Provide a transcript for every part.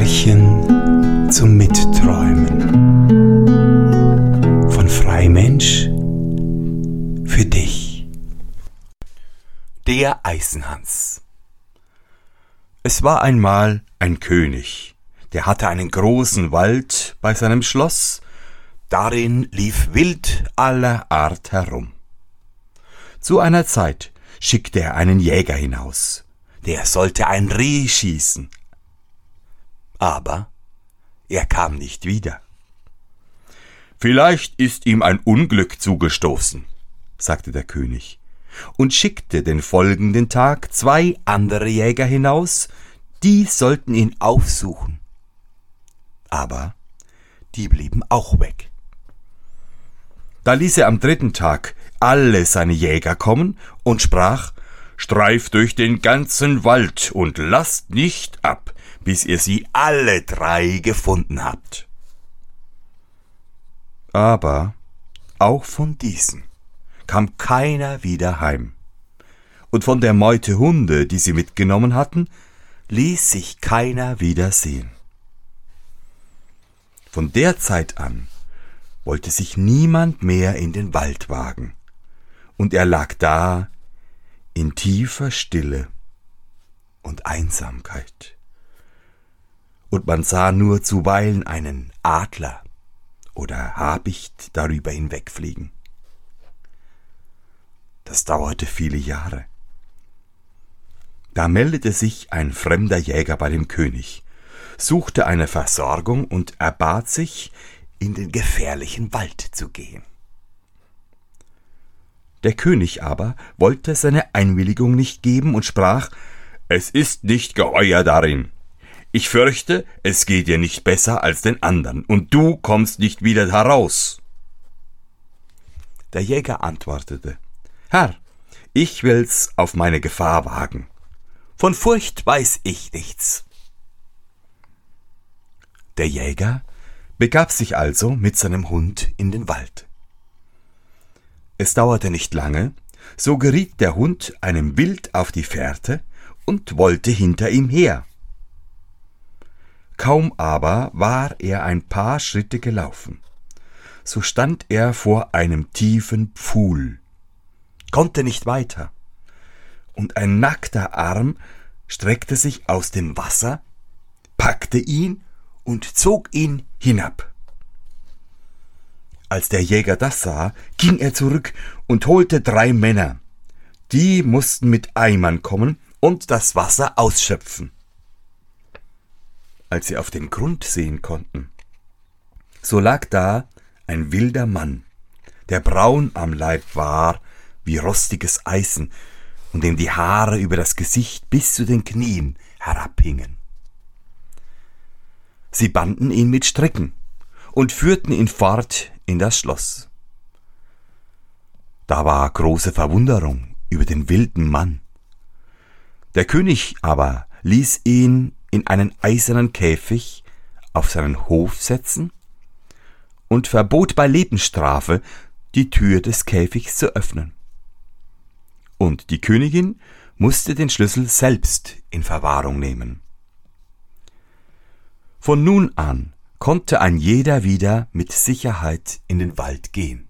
Märchen zum Mitträumen. Von Freimensch für dich. Der Eisenhans. Es war einmal ein König, der hatte einen großen Wald bei seinem Schloss, darin lief Wild aller Art herum. Zu einer Zeit schickte er einen Jäger hinaus, der sollte ein Reh schießen, aber er kam nicht wieder. Vielleicht ist ihm ein Unglück zugestoßen, sagte der König, und schickte den folgenden Tag zwei andere Jäger hinaus, die sollten ihn aufsuchen. Aber die blieben auch weg. Da ließ er am dritten Tag alle seine Jäger kommen und sprach, Streift durch den ganzen Wald und lasst nicht ab, bis ihr sie alle drei gefunden habt. Aber auch von diesen kam keiner wieder heim. Und von der Meute Hunde, die sie mitgenommen hatten, ließ sich keiner wieder sehen. Von der Zeit an wollte sich niemand mehr in den Wald wagen, und er lag da in tiefer Stille und Einsamkeit und man sah nur zuweilen einen Adler oder Habicht darüber hinwegfliegen. Das dauerte viele Jahre. Da meldete sich ein fremder Jäger bei dem König, suchte eine Versorgung und erbat sich, in den gefährlichen Wald zu gehen. Der König aber wollte seine Einwilligung nicht geben und sprach, es ist nicht geheuer darin, ich fürchte, es geht dir nicht besser als den anderen, und du kommst nicht wieder heraus. Der Jäger antwortete Herr, ich will's auf meine Gefahr wagen. Von Furcht weiß ich nichts. Der Jäger begab sich also mit seinem Hund in den Wald. Es dauerte nicht lange, so geriet der Hund einem Wild auf die Fährte und wollte hinter ihm her. Kaum aber war er ein paar Schritte gelaufen, so stand er vor einem tiefen Pfuhl, konnte nicht weiter, und ein nackter Arm streckte sich aus dem Wasser, packte ihn und zog ihn hinab. Als der Jäger das sah, ging er zurück und holte drei Männer. Die mussten mit Eimern kommen und das Wasser ausschöpfen als sie auf den Grund sehen konnten. So lag da ein wilder Mann, der braun am Leib war wie rostiges Eisen und dem die Haare über das Gesicht bis zu den Knien herabhingen. Sie banden ihn mit Stricken und führten ihn fort in das Schloss. Da war große Verwunderung über den wilden Mann. Der König aber ließ ihn in einen eisernen Käfig auf seinen Hof setzen und verbot bei Lebensstrafe, die Tür des Käfigs zu öffnen. Und die Königin musste den Schlüssel selbst in Verwahrung nehmen. Von nun an konnte ein jeder wieder mit Sicherheit in den Wald gehen.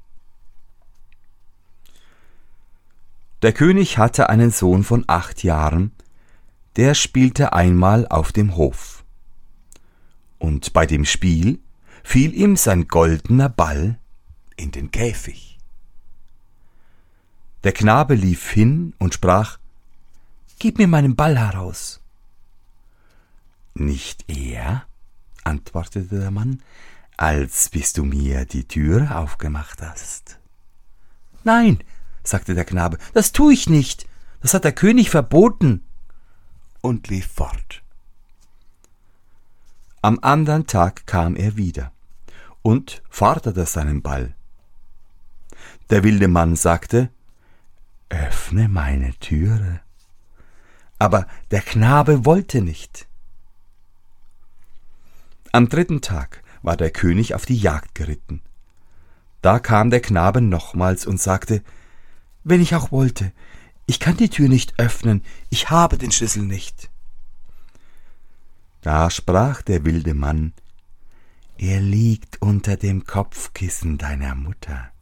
Der König hatte einen Sohn von acht Jahren, der spielte einmal auf dem Hof. Und bei dem Spiel fiel ihm sein goldener Ball in den Käfig. Der Knabe lief hin und sprach Gib mir meinen Ball heraus. Nicht er, antwortete der Mann, als bis du mir die Tür aufgemacht hast. Nein, sagte der Knabe, das tu ich nicht, das hat der König verboten und lief fort. Am andern Tag kam er wieder und forderte seinen Ball. Der wilde Mann sagte, Öffne meine Türe. Aber der Knabe wollte nicht. Am dritten Tag war der König auf die Jagd geritten. Da kam der Knabe nochmals und sagte, Wenn ich auch wollte, ich kann die Tür nicht öffnen, ich habe den Schlüssel nicht. Da sprach der wilde Mann, er liegt unter dem Kopfkissen deiner Mutter.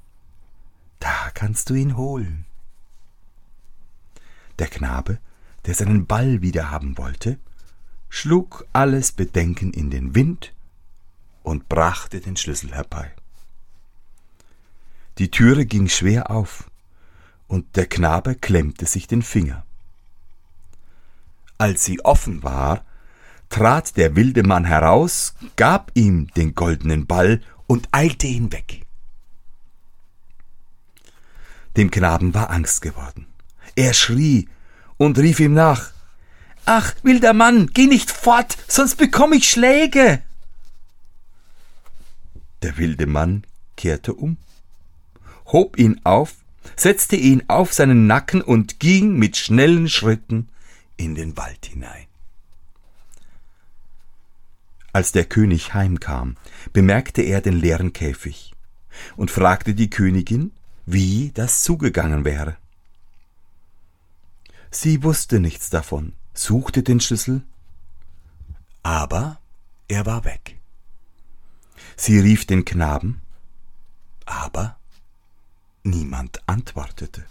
Da kannst du ihn holen. Der Knabe, der seinen Ball wieder haben wollte, schlug alles Bedenken in den Wind und brachte den Schlüssel herbei. Die Türe ging schwer auf, und der Knabe klemmte sich den Finger. Als sie offen war, trat der wilde Mann heraus, gab ihm den goldenen Ball und eilte ihn weg. Dem Knaben war Angst geworden. Er schrie und rief ihm nach Ach, wilder Mann, geh nicht fort, sonst bekomme ich Schläge. Der wilde Mann kehrte um, hob ihn auf, setzte ihn auf seinen Nacken und ging mit schnellen Schritten in den Wald hinein. Als der König heimkam, bemerkte er den leeren Käfig und fragte die Königin, wie das zugegangen wäre. Sie wusste nichts davon, suchte den Schlüssel, aber er war weg. Sie rief den Knaben, aber niemand antwortete.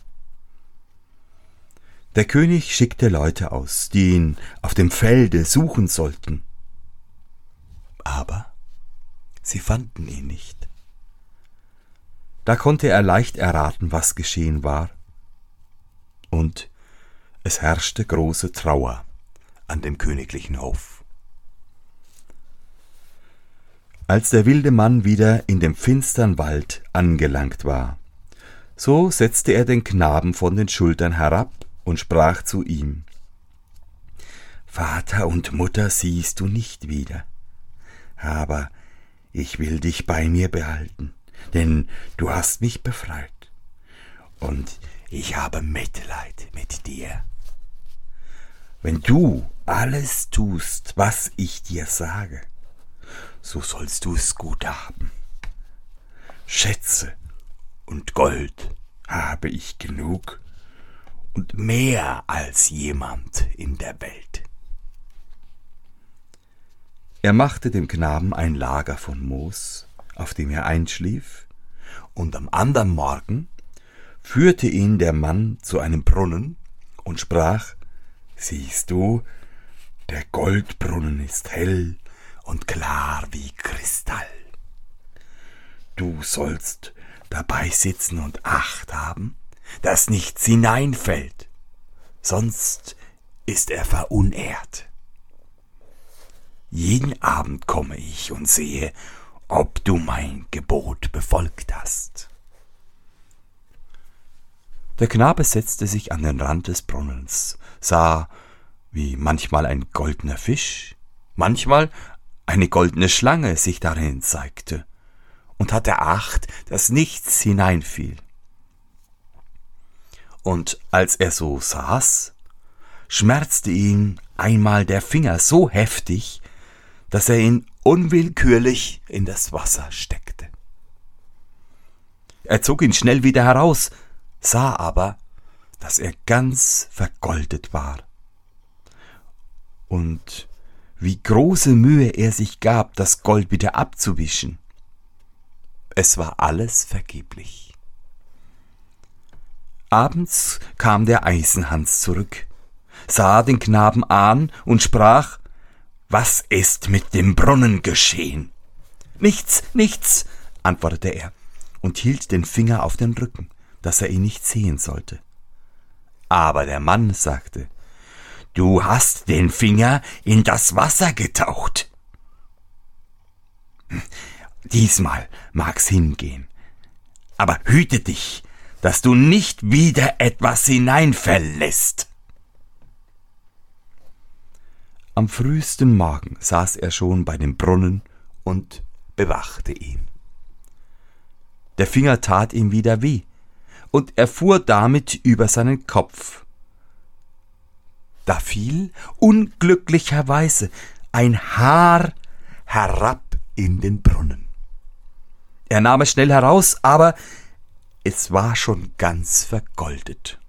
Der König schickte Leute aus, die ihn auf dem Felde suchen sollten. Aber sie fanden ihn nicht. Da konnte er leicht erraten, was geschehen war. Und es herrschte große Trauer an dem königlichen Hof. Als der wilde Mann wieder in dem finstern Wald angelangt war, so setzte er den Knaben von den Schultern herab und sprach zu ihm Vater und Mutter siehst du nicht wieder, aber ich will dich bei mir behalten, denn du hast mich befreit, und ich habe Mitleid mit dir. Wenn du alles tust, was ich dir sage, so sollst du es gut haben. Schätze und Gold habe ich genug und mehr als jemand in der Welt. Er machte dem Knaben ein Lager von Moos, auf dem er einschlief, und am andern Morgen führte ihn der Mann zu einem Brunnen und sprach Siehst du, der Goldbrunnen ist hell und klar wie Kristall. Du sollst dabei sitzen und Acht haben, dass nichts hineinfällt, sonst ist er verunehrt. Jeden Abend komme ich und sehe, ob du mein Gebot befolgt hast. Der Knabe setzte sich an den Rand des Brunnens, sah, wie manchmal ein goldener Fisch, manchmal eine goldene Schlange sich darin zeigte, und hatte Acht, dass nichts hineinfiel. Und als er so saß, schmerzte ihn einmal der Finger so heftig, dass er ihn unwillkürlich in das Wasser steckte. Er zog ihn schnell wieder heraus, sah aber, dass er ganz vergoldet war. Und wie große Mühe er sich gab, das Gold wieder abzuwischen. Es war alles vergeblich. Abends kam der Eisenhans zurück, sah den Knaben an und sprach Was ist mit dem Brunnen geschehen? Nichts, nichts, antwortete er und hielt den Finger auf den Rücken, dass er ihn nicht sehen sollte. Aber der Mann sagte Du hast den Finger in das Wasser getaucht. Diesmal mag's hingehen. Aber hüte dich, dass du nicht wieder etwas hineinverlässt. Am frühesten Morgen saß er schon bei dem Brunnen und bewachte ihn. Der Finger tat ihm wieder weh, und er fuhr damit über seinen Kopf. Da fiel unglücklicherweise ein Haar herab in den Brunnen. Er nahm es schnell heraus, aber es war schon ganz vergoldet.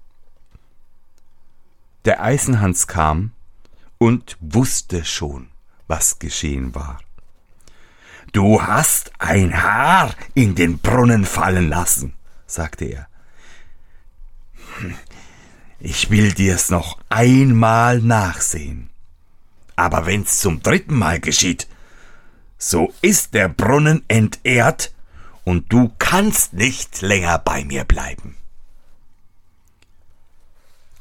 Der Eisenhans kam und wusste schon, was geschehen war. Du hast ein Haar in den Brunnen fallen lassen, sagte er. Ich will dir's noch einmal nachsehen. Aber wenn's zum dritten Mal geschieht, so ist der Brunnen entehrt und du kannst nicht länger bei mir bleiben.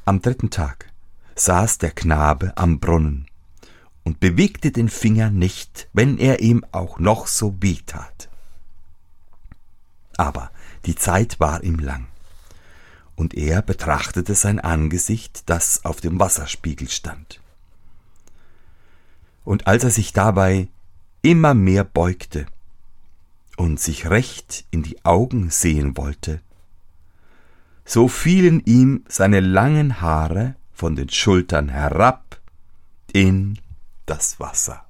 Am dritten Tag saß der Knabe am Brunnen und bewegte den Finger nicht, wenn er ihm auch noch so weh tat. Aber die Zeit war ihm lang, und er betrachtete sein Angesicht, das auf dem Wasserspiegel stand. Und als er sich dabei immer mehr beugte und sich recht in die Augen sehen wollte, so fielen ihm seine langen Haare von den Schultern herab in das Wasser.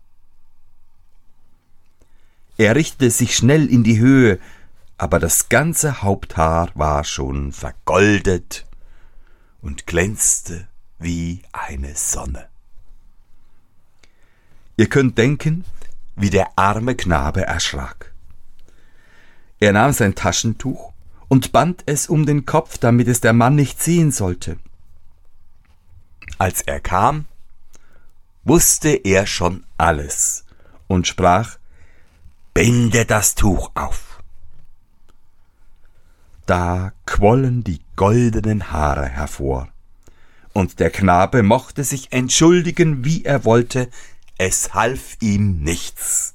Er richtete sich schnell in die Höhe, aber das ganze Haupthaar war schon vergoldet und glänzte wie eine Sonne. Ihr könnt denken, wie der arme Knabe erschrak. Er nahm sein Taschentuch und band es um den Kopf, damit es der Mann nicht sehen sollte. Als er kam, wusste er schon alles und sprach Binde das Tuch auf. Da quollen die goldenen Haare hervor, und der Knabe mochte sich entschuldigen, wie er wollte, es half ihm nichts.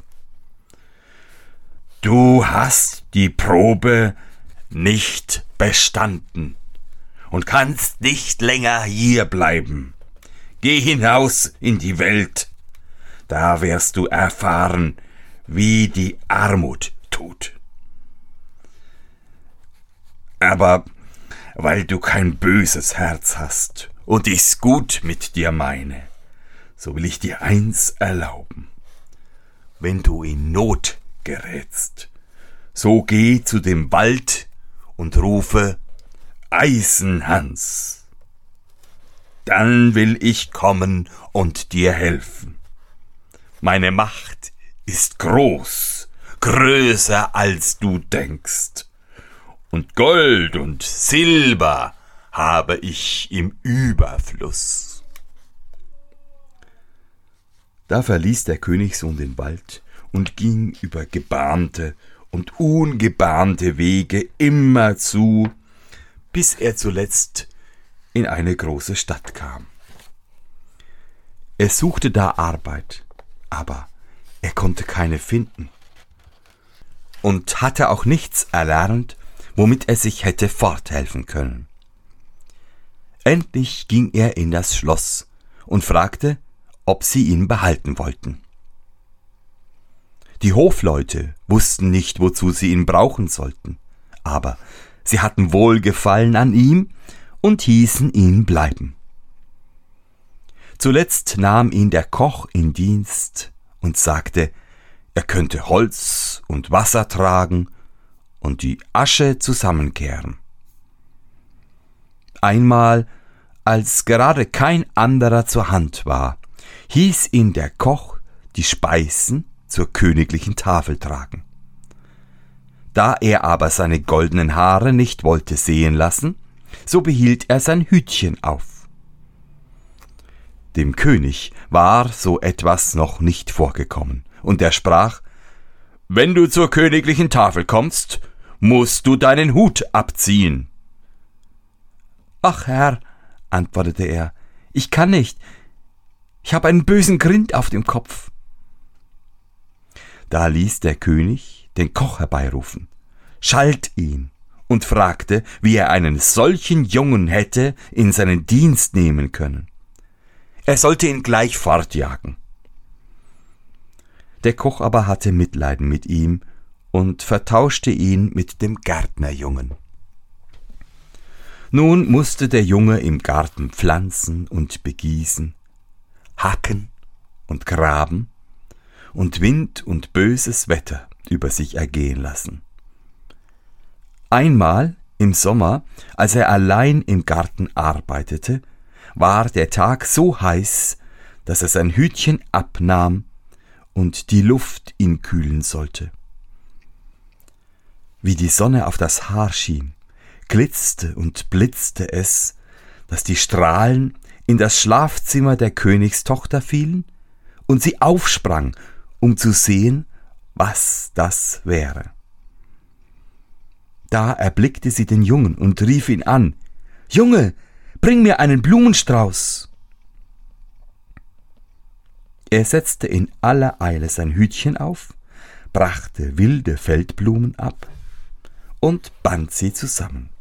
Du hast die Probe nicht bestanden und kannst nicht länger hier bleiben. Geh hinaus in die Welt, da wirst du erfahren, wie die Armut tut. Aber weil du kein böses Herz hast und ich's gut mit dir meine, so will ich dir eins erlauben. Wenn du in Not gerätst, so geh zu dem Wald und rufe Eisenhans. Dann will ich kommen und dir helfen. Meine Macht ist groß, größer als du denkst, und Gold und Silber habe ich im Überfluss. Da verließ der Königssohn den Wald und ging über gebahnte und ungebahnte Wege immerzu, bis er zuletzt in eine große Stadt kam. Er suchte da Arbeit, aber er konnte keine finden und hatte auch nichts erlernt, womit er sich hätte forthelfen können. Endlich ging er in das Schloss und fragte, ob sie ihn behalten wollten. Die Hofleute wussten nicht, wozu sie ihn brauchen sollten, aber sie hatten Wohlgefallen an ihm und hießen ihn bleiben. Zuletzt nahm ihn der Koch in Dienst und sagte, er könnte Holz und Wasser tragen und die Asche zusammenkehren. Einmal, als gerade kein anderer zur Hand war, hieß ihn der Koch die Speisen zur königlichen Tafel tragen. Da er aber seine goldenen Haare nicht wollte sehen lassen, so behielt er sein Hütchen auf. Dem König war so etwas noch nicht vorgekommen, und er sprach Wenn du zur königlichen Tafel kommst, musst du deinen Hut abziehen. Ach Herr, antwortete er, ich kann nicht, ich habe einen bösen Grind auf dem Kopf. Da ließ der König den Koch herbeirufen, schalt ihn und fragte, wie er einen solchen Jungen hätte in seinen Dienst nehmen können. Er sollte ihn gleich fortjagen. Der Koch aber hatte Mitleiden mit ihm und vertauschte ihn mit dem Gärtnerjungen. Nun musste der Junge im Garten pflanzen und begießen, hacken und graben und Wind und böses Wetter über sich ergehen lassen. Einmal im Sommer, als er allein im Garten arbeitete, war der Tag so heiß, dass er sein Hütchen abnahm, und die Luft ihn kühlen sollte. Wie die Sonne auf das Haar schien, glitzte und blitzte es, dass die Strahlen in das Schlafzimmer der Königstochter fielen und sie aufsprang, um zu sehen, was das wäre. Da erblickte sie den Jungen und rief ihn an Junge, bring mir einen Blumenstrauß. Er setzte in aller Eile sein Hütchen auf, brachte wilde Feldblumen ab und band sie zusammen.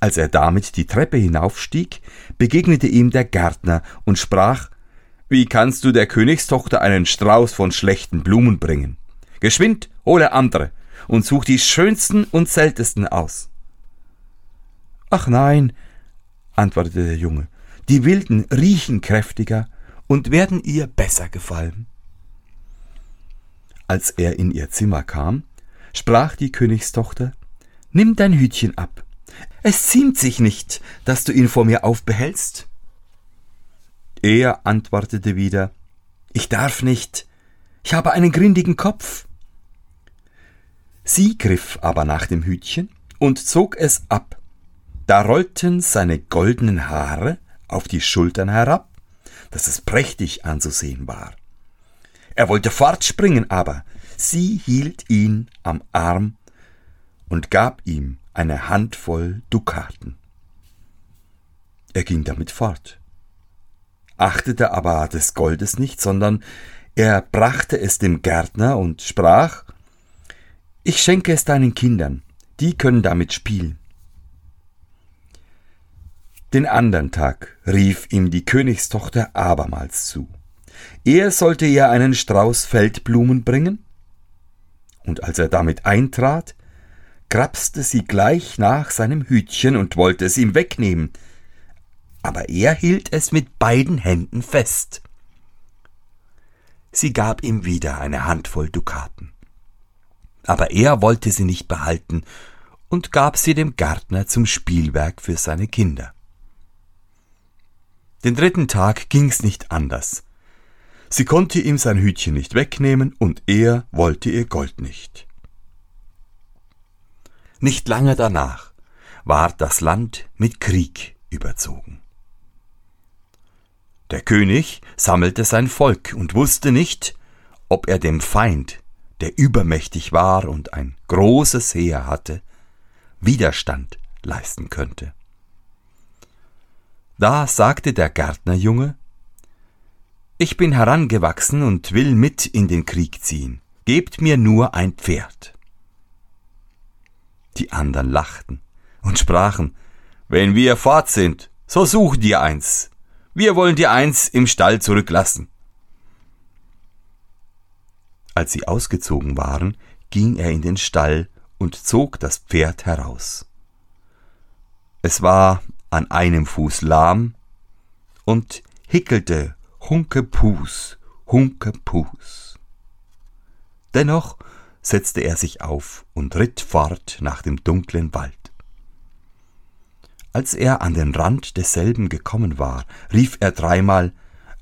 Als er damit die Treppe hinaufstieg, begegnete ihm der Gärtner und sprach Wie kannst du der Königstochter einen Strauß von schlechten Blumen bringen? Geschwind, hole andere und such die schönsten und seltensten aus. Ach nein, antwortete der Junge, die wilden riechen kräftiger und werden ihr besser gefallen. Als er in ihr Zimmer kam, sprach die Königstochter Nimm dein Hütchen ab. Es ziemt sich nicht, dass du ihn vor mir aufbehältst. Er antwortete wieder Ich darf nicht, ich habe einen grindigen Kopf. Sie griff aber nach dem Hütchen und zog es ab. Da rollten seine goldenen Haare auf die Schultern herab dass es prächtig anzusehen war. Er wollte fortspringen, aber sie hielt ihn am Arm und gab ihm eine Handvoll Dukaten. Er ging damit fort, achtete aber des Goldes nicht, sondern er brachte es dem Gärtner und sprach Ich schenke es deinen Kindern, die können damit spielen. Den andern Tag rief ihm die Königstochter abermals zu. Er sollte ihr einen Strauß Feldblumen bringen, und als er damit eintrat, grapste sie gleich nach seinem Hütchen und wollte es ihm wegnehmen, aber er hielt es mit beiden Händen fest. Sie gab ihm wieder eine Handvoll Dukaten. Aber er wollte sie nicht behalten und gab sie dem Gärtner zum Spielwerk für seine Kinder. Den dritten Tag ging's nicht anders. Sie konnte ihm sein Hütchen nicht wegnehmen und er wollte ihr Gold nicht. Nicht lange danach ward das Land mit Krieg überzogen. Der König sammelte sein Volk und wusste nicht, ob er dem Feind, der übermächtig war und ein großes Heer hatte, Widerstand leisten könnte. Da sagte der Gärtnerjunge Ich bin herangewachsen und will mit in den Krieg ziehen, gebt mir nur ein Pferd. Die andern lachten und sprachen Wenn wir fort sind, so such dir eins, wir wollen dir eins im Stall zurücklassen. Als sie ausgezogen waren, ging er in den Stall und zog das Pferd heraus. Es war an einem Fuß lahm und hickelte Hunkepus, Hunkepus. Dennoch setzte er sich auf und ritt fort nach dem dunklen Wald. Als er an den Rand desselben gekommen war, rief er dreimal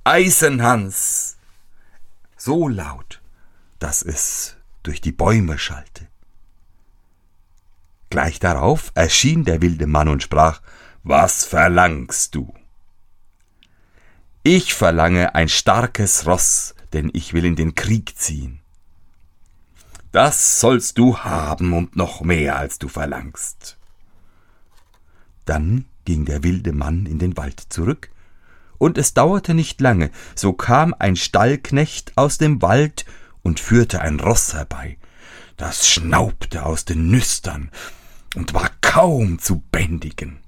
Eisenhans so laut, dass es durch die Bäume schallte. Gleich darauf erschien der wilde Mann und sprach was verlangst du? Ich verlange ein starkes Ross, denn ich will in den Krieg ziehen. Das sollst du haben und noch mehr, als du verlangst. Dann ging der wilde Mann in den Wald zurück, und es dauerte nicht lange, so kam ein Stallknecht aus dem Wald und führte ein Ross herbei. Das schnaubte aus den Nüstern und war kaum zu bändigen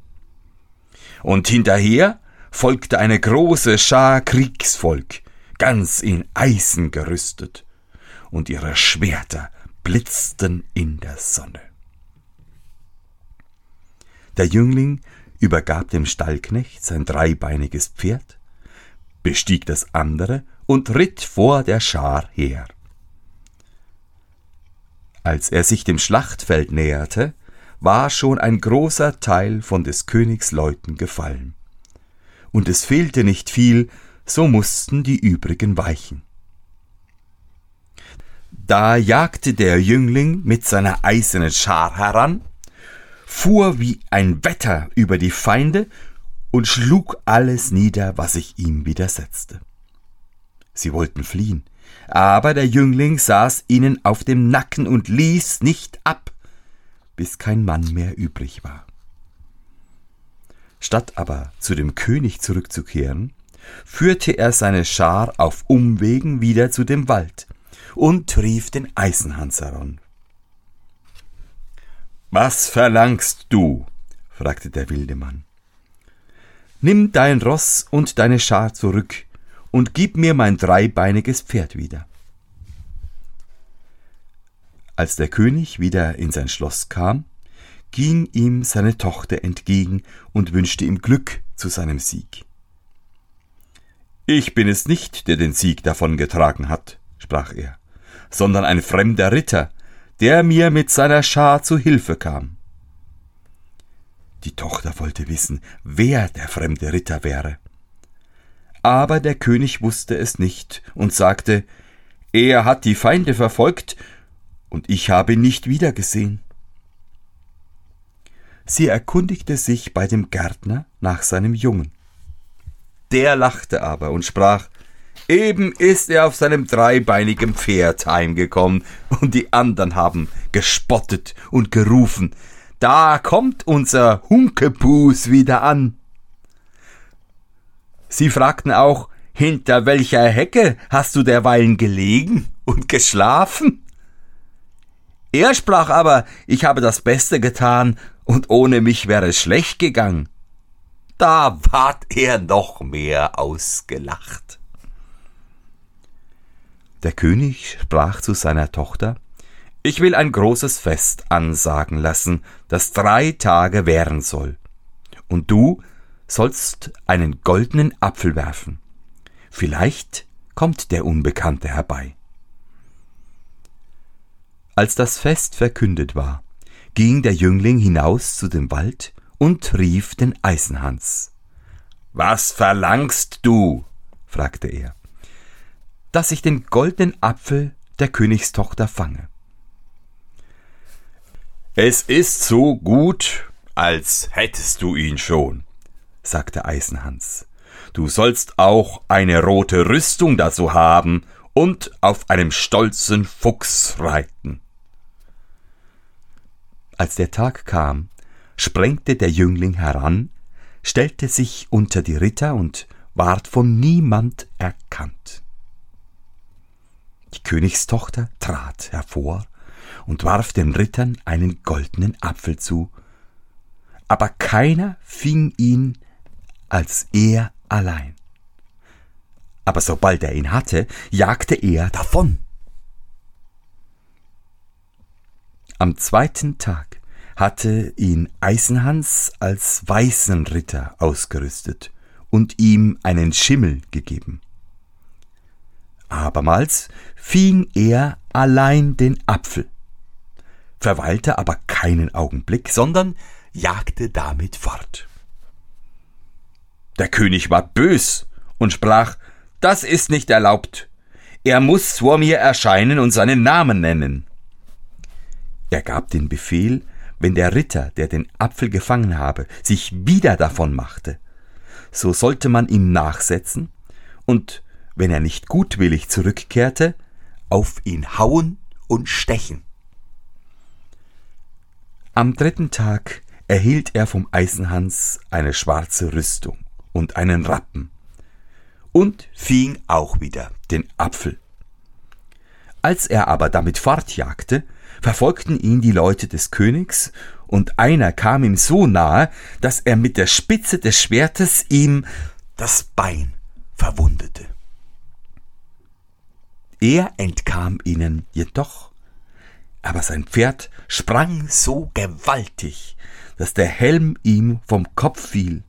und hinterher folgte eine große Schar Kriegsvolk, ganz in Eisen gerüstet, und ihre Schwerter blitzten in der Sonne. Der Jüngling übergab dem Stallknecht sein dreibeiniges Pferd, bestieg das andere und ritt vor der Schar her. Als er sich dem Schlachtfeld näherte, war schon ein großer Teil von des Königs Leuten gefallen. Und es fehlte nicht viel, so mussten die übrigen weichen. Da jagte der Jüngling mit seiner eisernen Schar heran, fuhr wie ein Wetter über die Feinde und schlug alles nieder, was sich ihm widersetzte. Sie wollten fliehen, aber der Jüngling saß ihnen auf dem Nacken und ließ nicht ab, bis kein Mann mehr übrig war. Statt aber zu dem König zurückzukehren, führte er seine Schar auf Umwegen wieder zu dem Wald und rief den Eisenhans heran. Was verlangst du? fragte der wilde Mann. Nimm dein Ross und deine Schar zurück und gib mir mein dreibeiniges Pferd wieder. Als der König wieder in sein Schloss kam, ging ihm seine Tochter entgegen und wünschte ihm Glück zu seinem Sieg. Ich bin es nicht, der den Sieg davongetragen hat, sprach er, sondern ein fremder Ritter, der mir mit seiner Schar zu Hilfe kam. Die Tochter wollte wissen, wer der fremde Ritter wäre. Aber der König wusste es nicht und sagte, er hat die Feinde verfolgt, und ich habe ihn nicht wiedergesehen. Sie erkundigte sich bei dem Gärtner nach seinem Jungen. Der lachte aber und sprach, Eben ist er auf seinem dreibeinigen Pferd heimgekommen, und die anderen haben gespottet und gerufen, da kommt unser Hunkebus wieder an. Sie fragten auch, hinter welcher Hecke hast du derweilen gelegen und geschlafen? Er sprach aber, ich habe das Beste getan und ohne mich wäre es schlecht gegangen. Da ward er noch mehr ausgelacht. Der König sprach zu seiner Tochter, ich will ein großes Fest ansagen lassen, das drei Tage währen soll. Und du sollst einen goldenen Apfel werfen. Vielleicht kommt der Unbekannte herbei. Als das Fest verkündet war, ging der Jüngling hinaus zu dem Wald und rief den Eisenhans. Was verlangst du? fragte er. Dass ich den goldenen Apfel der Königstochter fange. Es ist so gut, als hättest du ihn schon, sagte Eisenhans. Du sollst auch eine rote Rüstung dazu haben und auf einem stolzen Fuchs reiten. Als der Tag kam, sprengte der Jüngling heran, stellte sich unter die Ritter und ward von niemand erkannt. Die Königstochter trat hervor und warf den Rittern einen goldenen Apfel zu, aber keiner fing ihn als er allein. Aber sobald er ihn hatte, jagte er davon. Am zweiten Tag hatte ihn Eisenhans als weißen Ritter ausgerüstet und ihm einen Schimmel gegeben. Abermals fing er allein den Apfel, verweilte aber keinen Augenblick, sondern jagte damit fort. Der König war bös und sprach, das ist nicht erlaubt. Er muss vor mir erscheinen und seinen Namen nennen. Er gab den Befehl, wenn der Ritter, der den Apfel gefangen habe, sich wieder davon machte, so sollte man ihm nachsetzen und, wenn er nicht gutwillig zurückkehrte, auf ihn hauen und stechen. Am dritten Tag erhielt er vom Eisenhans eine schwarze Rüstung und einen Rappen und fing auch wieder den Apfel. Als er aber damit fortjagte, verfolgten ihn die Leute des Königs, und einer kam ihm so nahe, dass er mit der Spitze des Schwertes ihm das Bein verwundete. Er entkam ihnen jedoch, aber sein Pferd sprang so gewaltig, dass der Helm ihm vom Kopf fiel,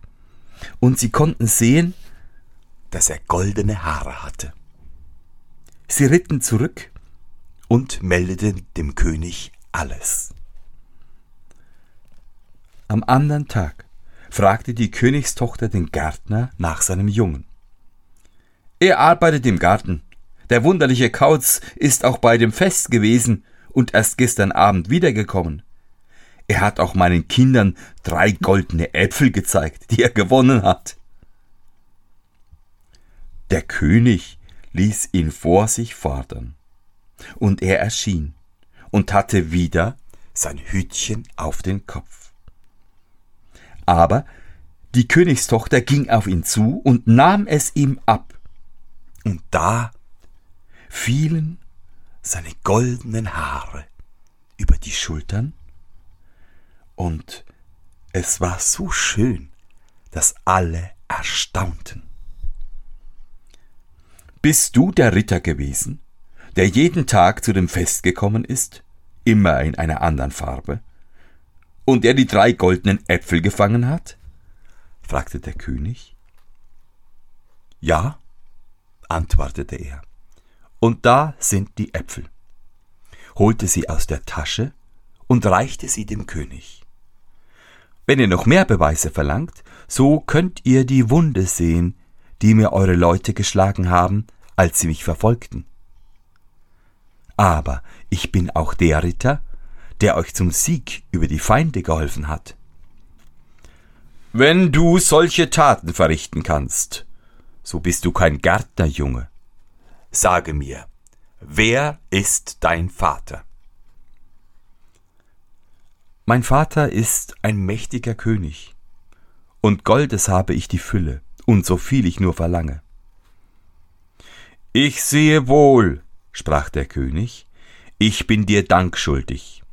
und sie konnten sehen, dass er goldene Haare hatte. Sie ritten zurück, und meldete dem König alles. Am anderen Tag fragte die Königstochter den Gärtner nach seinem Jungen. Er arbeitet im Garten, Der wunderliche Kauz ist auch bei dem Fest gewesen und erst gestern Abend wiedergekommen. Er hat auch meinen Kindern drei goldene Äpfel gezeigt, die er gewonnen hat. Der König ließ ihn vor sich fordern, und er erschien und hatte wieder sein Hütchen auf den Kopf. Aber die Königstochter ging auf ihn zu und nahm es ihm ab, und da fielen seine goldenen Haare über die Schultern, und es war so schön, dass alle erstaunten. Bist du der Ritter gewesen, der jeden Tag zu dem Fest gekommen ist, immer in einer anderen Farbe, und der die drei goldenen Äpfel gefangen hat? fragte der König. Ja, antwortete er. Und da sind die Äpfel, holte sie aus der Tasche und reichte sie dem König. Wenn ihr noch mehr Beweise verlangt, so könnt ihr die Wunde sehen, die mir eure Leute geschlagen haben, als sie mich verfolgten. Aber ich bin auch der Ritter, der euch zum Sieg über die Feinde geholfen hat. Wenn du solche Taten verrichten kannst, so bist du kein Gärtnerjunge. Sage mir, wer ist dein Vater? Mein Vater ist ein mächtiger König, und Goldes habe ich die Fülle, und so viel ich nur verlange. Ich sehe wohl, sprach der König, ich bin dir Dank schuldig.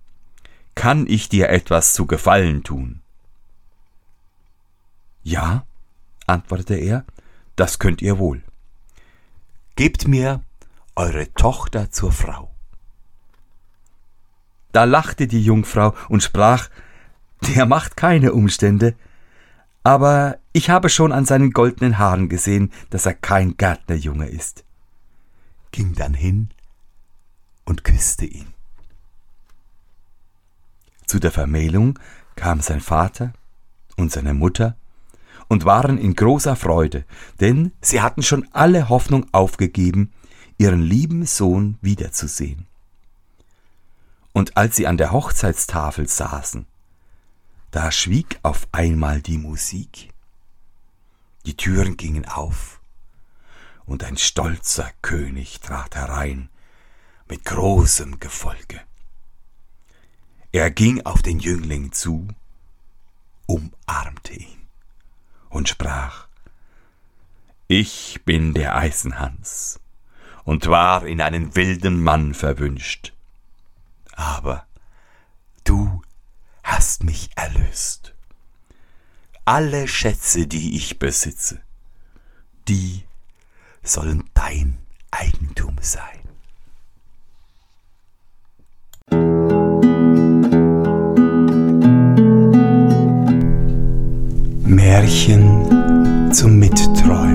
Kann ich dir etwas zu Gefallen tun? Ja, antwortete er, das könnt ihr wohl. Gebt mir eure Tochter zur Frau. Da lachte die Jungfrau und sprach, der macht keine Umstände, aber ich habe schon an seinen goldenen Haaren gesehen, dass er kein Gärtnerjunge ist, ging dann hin und küsste ihn. Zu der Vermählung kam sein Vater und seine Mutter und waren in großer Freude, denn sie hatten schon alle Hoffnung aufgegeben, ihren lieben Sohn wiederzusehen. Und als sie an der Hochzeitstafel saßen, da schwieg auf einmal die Musik. Die Türen gingen auf, und ein stolzer König trat herein mit großem Gefolge. Er ging auf den Jüngling zu, umarmte ihn und sprach Ich bin der Eisenhans und war in einen wilden Mann verwünscht, aber du hast mich erlöst. Alle Schätze, die ich besitze, die sollen dein Eigentum sein. Märchen zum Mitträumen